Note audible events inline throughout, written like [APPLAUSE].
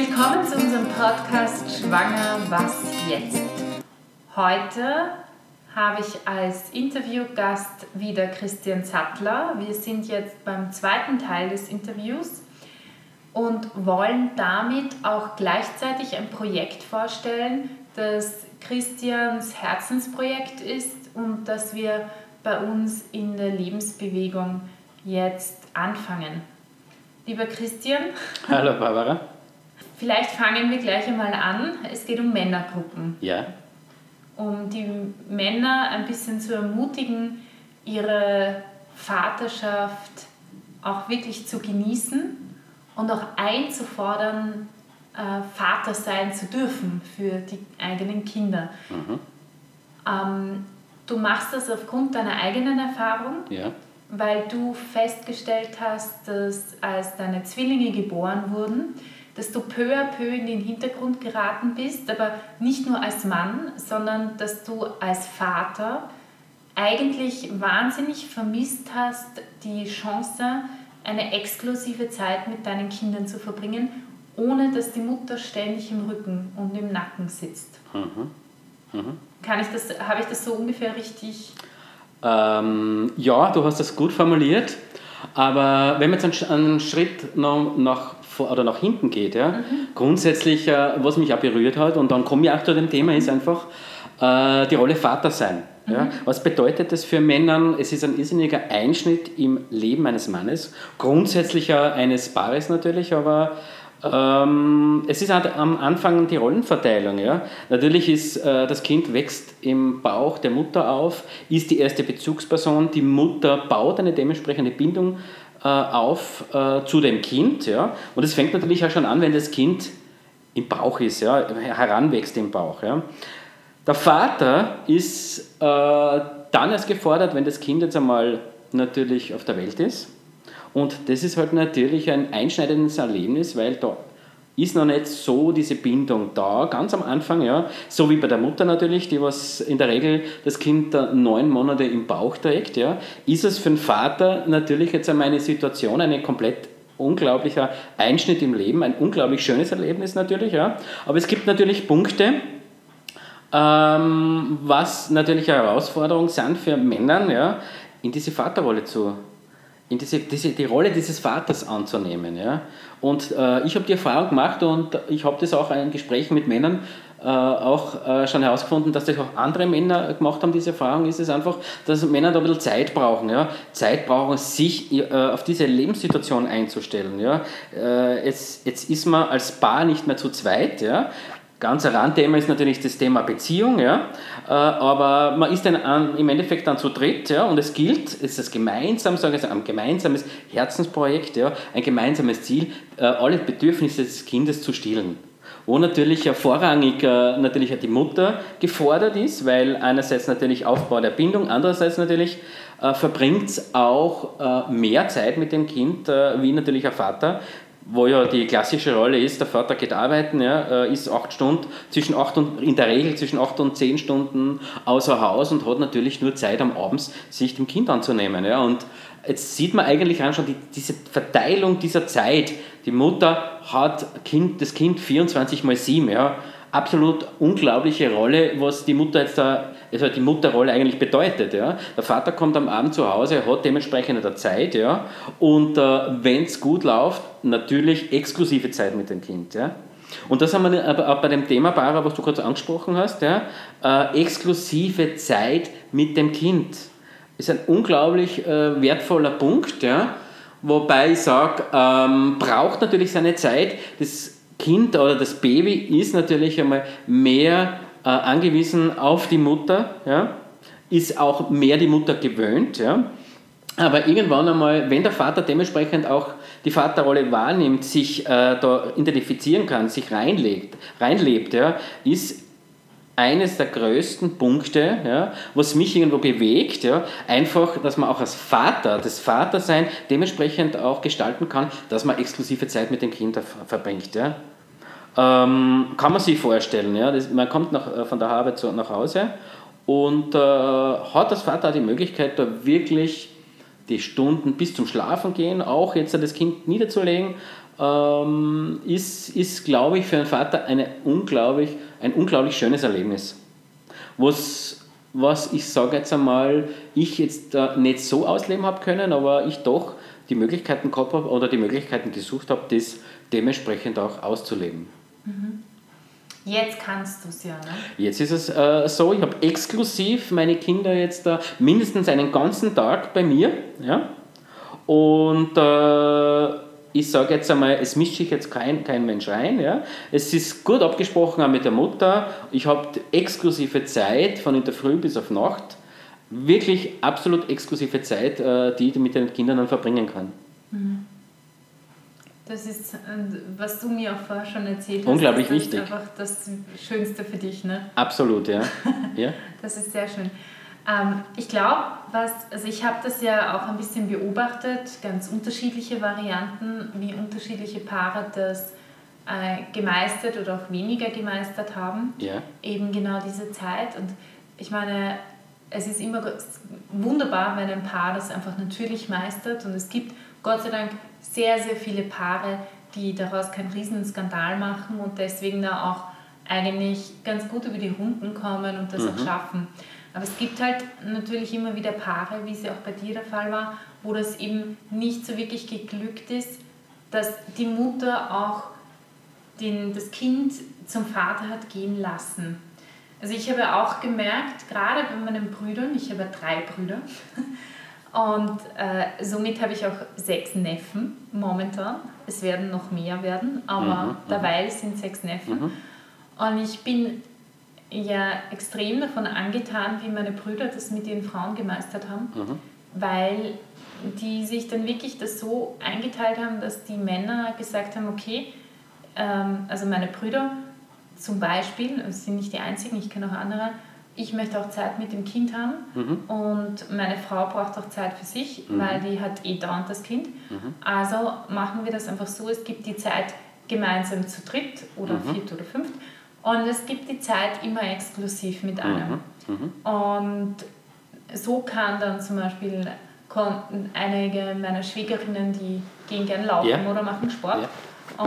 Willkommen zu unserem Podcast Schwanger, was jetzt? Heute habe ich als Interviewgast wieder Christian Sattler. Wir sind jetzt beim zweiten Teil des Interviews und wollen damit auch gleichzeitig ein Projekt vorstellen, das Christians Herzensprojekt ist und das wir bei uns in der Lebensbewegung jetzt anfangen. Lieber Christian. Hallo Barbara. Vielleicht fangen wir gleich einmal an. Es geht um Männergruppen. Ja. Um die Männer ein bisschen zu ermutigen, ihre Vaterschaft auch wirklich zu genießen und auch einzufordern, äh, Vater sein zu dürfen für die eigenen Kinder. Mhm. Ähm, du machst das aufgrund deiner eigenen Erfahrung, ja. weil du festgestellt hast, dass als deine Zwillinge geboren wurden, dass du peu à peu in den Hintergrund geraten bist, aber nicht nur als Mann, sondern dass du als Vater eigentlich wahnsinnig vermisst hast, die Chance, eine exklusive Zeit mit deinen Kindern zu verbringen, ohne dass die Mutter ständig im Rücken und im Nacken sitzt. Mhm. Mhm. Kann ich das, habe ich das so ungefähr richtig? Ähm, ja, du hast das gut formuliert. Aber wenn man jetzt einen, Schritt noch, nach, oder nach hinten geht, ja, mhm. grundsätzlich, äh, was mich auch berührt hat, und dann komme ich auch zu dem Thema, ist einfach äh, die Rolle Vater sein. Ja? Mhm. Was bedeutet das für Männer? Es ist ein irrsinniger Einschnitt im Leben eines Mannes, grundsätzlich eines Paares natürlich, aber ähm, es ist halt am Anfang die Rollenverteilung. Ja? Natürlich ist äh, das Kind wächst im Bauch der Mutter auf, ist die erste Bezugsperson. Die Mutter baut eine dementsprechende Bindung äh, auf äh, zu dem Kind. Ja? Und es fängt natürlich auch schon an, wenn das Kind im Bauch ist, ja? heranwächst im Bauch. Ja? Der Vater ist äh, dann erst gefordert, wenn das Kind jetzt einmal natürlich auf der Welt ist und das ist halt natürlich ein einschneidendes Erlebnis, weil da ist noch nicht so diese Bindung da, ganz am Anfang, ja, so wie bei der Mutter natürlich, die was in der Regel das Kind neun Monate im Bauch trägt, ja, ist es für den Vater natürlich jetzt einmal eine Situation, eine komplett unglaublicher Einschnitt im Leben, ein unglaublich schönes Erlebnis natürlich, ja, aber es gibt natürlich Punkte, ähm, was natürlich eine Herausforderung sind für Männer, ja, in diese Vaterrolle zu in diese, diese, die Rolle dieses Vaters anzunehmen. Ja? Und äh, ich habe die Erfahrung gemacht und ich habe das auch in Gesprächen mit Männern äh, auch äh, schon herausgefunden, dass das auch andere Männer gemacht haben, diese Erfahrung, ist es einfach, dass Männer da ein bisschen Zeit brauchen. Ja? Zeit brauchen, sich äh, auf diese Lebenssituation einzustellen. Ja? Äh, jetzt, jetzt ist man als Paar nicht mehr zu zweit, ja? Ganz ein Randthema ist natürlich das Thema Beziehung, ja. Äh, aber man ist dann an, im Endeffekt dann zu dritt, ja, und es gilt, es ist gemeinsam, sagen wir, ein gemeinsames Herzensprojekt, ja, ein gemeinsames Ziel, äh, alle Bedürfnisse des Kindes zu stillen. Wo natürlich vorrangig äh, natürlich die Mutter gefordert ist, weil einerseits natürlich Aufbau der Bindung, andererseits natürlich verbringt es auch mehr Zeit mit dem Kind wie natürlich ein Vater, wo ja die klassische Rolle ist, der Vater geht arbeiten, ja, äh, ist acht Stunden, zwischen acht und, in der Regel zwischen acht und zehn Stunden außer Haus und hat natürlich nur Zeit am Abend, sich dem Kind anzunehmen. Ja. Und jetzt sieht man eigentlich auch schon die, diese Verteilung dieser Zeit. Die Mutter hat kind, das Kind 24 mal 7, ja. Absolut unglaubliche Rolle, was die Mutter jetzt da also die Mutterrolle eigentlich bedeutet. Ja. Der Vater kommt am Abend zu Hause, hat dementsprechend der Zeit ja, und äh, wenn es gut läuft, natürlich exklusive Zeit mit dem Kind. Ja. Und das haben wir auch bei dem Thema, Bara, was du kurz angesprochen hast, ja, äh, exklusive Zeit mit dem Kind. Ist ein unglaublich äh, wertvoller Punkt, ja, wobei ich sage, ähm, braucht natürlich seine Zeit. Das Kind oder das Baby ist natürlich einmal mehr äh, angewiesen auf die Mutter, ja, ist auch mehr die Mutter gewöhnt. Ja. Aber irgendwann einmal, wenn der Vater dementsprechend auch die Vaterrolle wahrnimmt, sich äh, da identifizieren kann, sich reinlegt, reinlebt, ja, ist eines der größten Punkte, ja, was mich irgendwo bewegt, ja, einfach, dass man auch als Vater, das Vatersein dementsprechend auch gestalten kann, dass man exklusive Zeit mit den Kindern verbringt. Ja. Ähm, kann man sich vorstellen. Ja? Das, man kommt nach, äh, von der Arbeit zu, nach Hause und äh, hat als Vater die Möglichkeit, da wirklich die Stunden bis zum Schlafen gehen, auch jetzt das Kind niederzulegen, ähm, ist, ist glaube ich, für einen Vater eine unglaublich, ein unglaublich schönes Erlebnis. Was, was ich sage jetzt einmal, ich jetzt äh, nicht so ausleben habe können, aber ich doch die Möglichkeiten gehabt habe oder die Möglichkeiten gesucht habe, das dementsprechend auch auszuleben. Mhm. Jetzt kannst du es ja, ne? Jetzt ist es äh, so, ich habe exklusiv meine Kinder jetzt äh, mindestens einen ganzen Tag bei mir. Ja? Und äh, ich sage jetzt einmal, es mischt sich jetzt kein, kein Mensch rein. Ja? Es ist gut abgesprochen auch mit der Mutter. Ich habe exklusive Zeit von in der Früh bis auf Nacht. Wirklich absolut exklusive Zeit, äh, die ich mit den Kindern dann verbringen kann. Das ist, was du mir auch vorher schon erzählt hast. Unglaublich das wichtig. ist einfach das Schönste für dich, ne? Absolut, ja. ja. [LAUGHS] das ist sehr schön. Ähm, ich glaube, was, also ich habe das ja auch ein bisschen beobachtet, ganz unterschiedliche Varianten, wie unterschiedliche Paare das äh, gemeistert oder auch weniger gemeistert haben. Ja. Eben genau diese Zeit. Und ich meine, es ist immer wunderbar, wenn ein Paar das einfach natürlich meistert. Und es gibt Gott sei Dank sehr, sehr viele Paare, die daraus keinen riesen Skandal machen und deswegen da auch eigentlich ganz gut über die Runden kommen und das mhm. auch schaffen. Aber es gibt halt natürlich immer wieder Paare, wie es ja auch bei dir der Fall war, wo das eben nicht so wirklich geglückt ist, dass die Mutter auch den, das Kind zum Vater hat gehen lassen. Also ich habe auch gemerkt, gerade bei meinen Brüdern, ich habe drei Brüder, [LAUGHS] und äh, somit habe ich auch sechs Neffen momentan. Es werden noch mehr werden, aber mhm, dabei sind sechs Neffen. Mhm. Und ich bin ja extrem davon angetan, wie meine Brüder das mit ihren Frauen gemeistert haben, mhm. weil die sich dann wirklich das so eingeteilt haben, dass die Männer gesagt haben, okay, ähm, also meine Brüder zum Beispiel, es sind nicht die einzigen, ich kenne auch andere, ich möchte auch Zeit mit dem Kind haben mhm. und meine Frau braucht auch Zeit für sich, mhm. weil die hat eh dauernd das Kind. Mhm. Also machen wir das einfach so, es gibt die Zeit gemeinsam zu dritt oder mhm. viert oder fünft und es gibt die Zeit immer exklusiv mit einem. Mhm. Mhm. Und so kann dann zum Beispiel einige meiner Schwägerinnen, die gehen gerne laufen yeah. oder machen Sport. Yeah.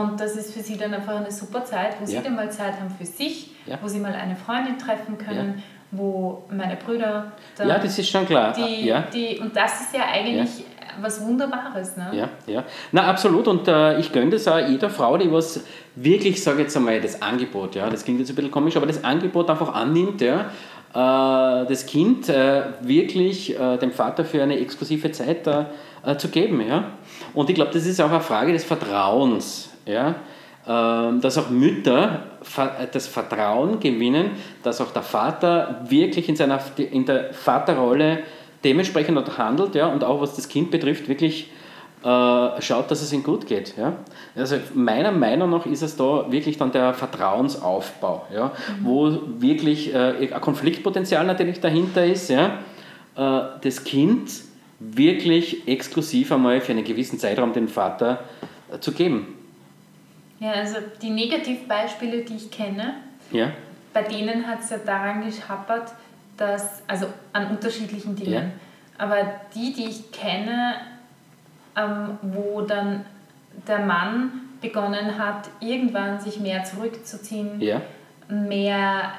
Und das ist für sie dann einfach eine super Zeit, wo yeah. sie dann mal Zeit haben für sich, wo sie mal eine Freundin treffen können, wo meine Brüder. Dann ja, das ist schon klar. Die, ja. die, und das ist ja eigentlich ja. was Wunderbares. Ne? Ja, ja. Na, absolut. Und äh, ich gönne das auch jeder Frau, die was wirklich, sage jetzt einmal, das Angebot, ja, das klingt jetzt ein bisschen komisch, aber das Angebot einfach annimmt, ja, äh, das Kind äh, wirklich äh, dem Vater für eine exklusive Zeit zu geben. Ja? Und ich glaube, das ist auch eine Frage des Vertrauens. Ja? Ähm, dass auch Mütter das Vertrauen gewinnen, dass auch der Vater wirklich in, seiner, in der Vaterrolle dementsprechend handelt ja, und auch was das Kind betrifft, wirklich äh, schaut, dass es ihm gut geht. Ja? Also meiner Meinung nach ist es da wirklich dann der Vertrauensaufbau, ja? Mhm. wo wirklich äh, ein Konfliktpotenzial natürlich dahinter ist, ja? Äh, das Kind wirklich exklusiv einmal für einen gewissen Zeitraum den Vater äh, zu geben. Ja, also die Negativbeispiele, die ich kenne, ja. bei denen hat es ja daran geschappert, dass, also an unterschiedlichen Dingen, ja. aber die, die ich kenne, ähm, wo dann der Mann begonnen hat, irgendwann sich mehr zurückzuziehen, ja. mehr,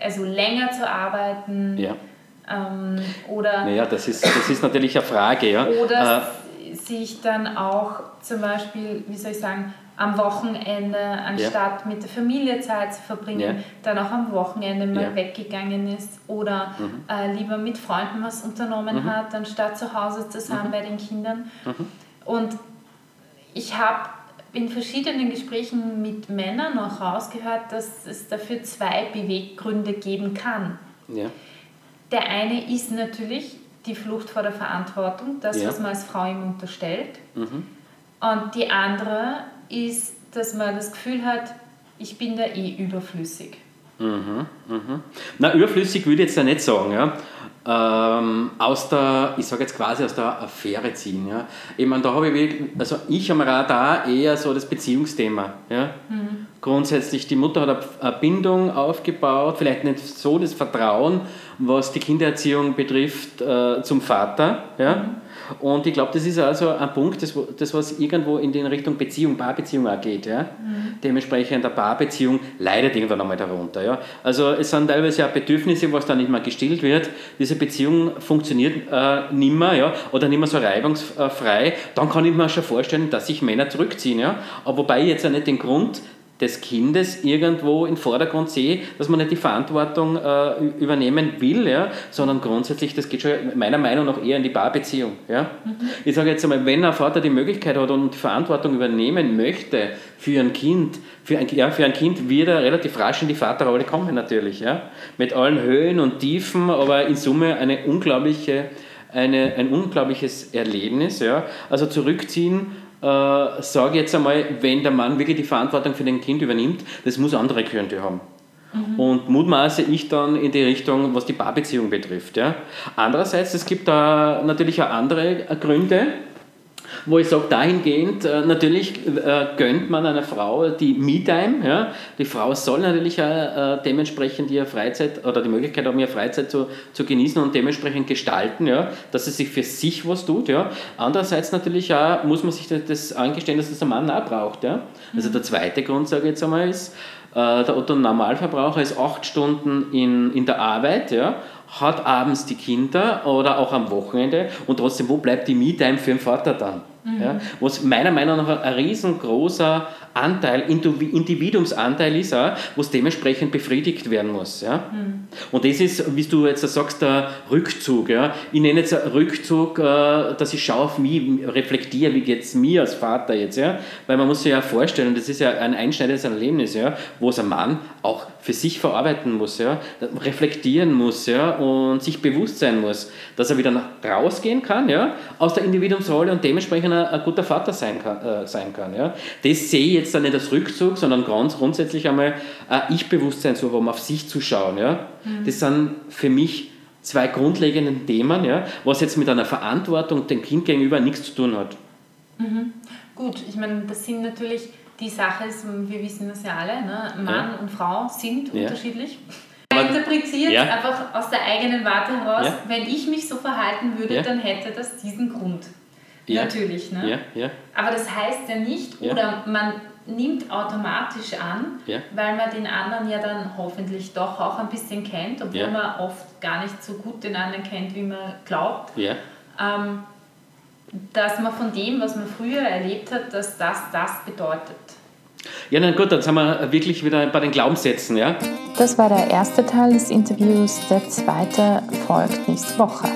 also länger zu arbeiten. Ja. Ähm, oder naja, das ist, das ist natürlich eine Frage. Ja. Oder äh, sich dann auch zum Beispiel, wie soll ich sagen, am Wochenende, anstatt ja. mit der Familie Zeit zu verbringen, ja. dann auch am Wochenende mal ja. weggegangen ist oder mhm. äh, lieber mit Freunden was unternommen mhm. hat, anstatt zu Hause zu sein mhm. bei den Kindern. Mhm. Und ich habe in verschiedenen Gesprächen mit Männern auch rausgehört, dass es dafür zwei Beweggründe geben kann. Der eine ist natürlich die Flucht vor der Verantwortung, das, was man als Frau ihm unterstellt. Mhm. Und die andere ist, dass man das Gefühl hat, ich bin da eh überflüssig. Mhm, mhm. Na, überflüssig würde ich jetzt ja nicht sagen. Ja. Ähm, aus der, ich sage jetzt quasi aus der Affäre ziehen. Ja. Ich meine, da habe ich, also ich am Radar eher so das Beziehungsthema. Ja. Mhm. Grundsätzlich, die Mutter hat eine Bindung aufgebaut, vielleicht nicht so das Vertrauen, was die Kindererziehung betrifft, äh, zum Vater. Ja. Und ich glaube, das ist also ein Punkt, das, das was irgendwo in den Richtung Beziehung, Paarbeziehung auch geht. Ja? Mhm. Dementsprechend eine Paarbeziehung leidet irgendwann einmal darunter. Ja? Also es sind teilweise auch Bedürfnisse, was dann nicht mehr gestillt wird. Diese Beziehung funktioniert äh, nicht mehr ja? oder nicht mehr so reibungsfrei. Dann kann ich mir schon vorstellen, dass sich Männer zurückziehen. Ja? Aber wobei ich jetzt auch nicht den Grund des Kindes irgendwo im Vordergrund sehe, dass man nicht die Verantwortung äh, übernehmen will, ja, sondern grundsätzlich, das geht schon meiner Meinung nach eher in die Paarbeziehung. Ja. Mhm. Ich sage jetzt einmal, wenn ein Vater die Möglichkeit hat und die Verantwortung übernehmen möchte für ein Kind, für ein, ja, für ein Kind wird er relativ rasch in die Vaterrolle kommen natürlich, ja, mit allen Höhen und Tiefen, aber in Summe eine unglaubliche, eine, ein unglaubliches Erlebnis. Ja. Also zurückziehen äh, sage jetzt einmal, wenn der Mann wirklich die Verantwortung für den Kind übernimmt, das muss andere Gründe haben. Mhm. Und mutmaße ich dann in die Richtung, was die Paarbeziehung betrifft. Ja. Andererseits, es gibt da natürlich auch andere Gründe, wo ich sage, dahingehend, äh, natürlich äh, gönnt man einer Frau die Me-Time. Ja? Die Frau soll natürlich äh, dementsprechend ihre Freizeit oder die Möglichkeit haben, ihre Freizeit zu, zu genießen und dementsprechend gestalten, ja? dass sie sich für sich was tut. Ja? Andererseits natürlich auch muss man sich das angestehen, dass das der Mann auch braucht. Ja? Also der zweite Grund, sage ich jetzt einmal, ist, der Otto Normalverbraucher ist acht Stunden in, in der Arbeit, ja, hat abends die Kinder oder auch am Wochenende und trotzdem, wo bleibt die Me-Time für den Vater dann? Mhm. Ja, was meiner Meinung nach ein riesengroßer Anteil, Individuumsanteil ist, auch, was dementsprechend befriedigt werden muss. Ja? Mhm. Und das ist, wie du jetzt sagst, der Rückzug. Ja? Ich nenne jetzt Rückzug, äh, dass ich schaue auf mich, reflektiere, wie geht es mir als Vater jetzt. Ja? Weil man muss sich ja vorstellen, das ist ja ein einschneidendes Erlebnis, ja? wo es ein Mann auch für sich verarbeiten muss, ja? reflektieren muss ja? und sich bewusst sein muss, dass er wieder rausgehen kann ja? aus der Individuumsrolle und dementsprechend ein, guter Vater sein kann. Äh, sein kann ja? Das sehe ich jetzt dann nicht als Rückzug, sondern ganz grundsätzlich einmal ein Ich-Bewusstsein zu haben, auf sich zu schauen. Ja? Mhm. Das sind für mich zwei grundlegende Themen, ja, was jetzt mit einer Verantwortung dem Kind gegenüber nichts zu tun hat. Mhm. Gut, ich meine, das sind natürlich die Sache, ist, wir wissen das ja alle, ne? Mann ja. und Frau sind ja. unterschiedlich. Man interpretiert ja. einfach aus der eigenen Warte heraus, wenn ich mich so verhalten würde, dann hätte das diesen Grund. Natürlich, ne? Aber das heißt ja nicht, oder man nimmt automatisch an, ja. weil man den anderen ja dann hoffentlich doch auch ein bisschen kennt, obwohl ja. man oft gar nicht so gut den anderen kennt, wie man glaubt. Ja. Ähm, dass man von dem, was man früher erlebt hat, dass das das bedeutet. Ja, na gut, dann sind wir wirklich wieder bei den Glaubenssätzen, ja? Das war der erste Teil des Interviews, der zweite folgt nächste Woche.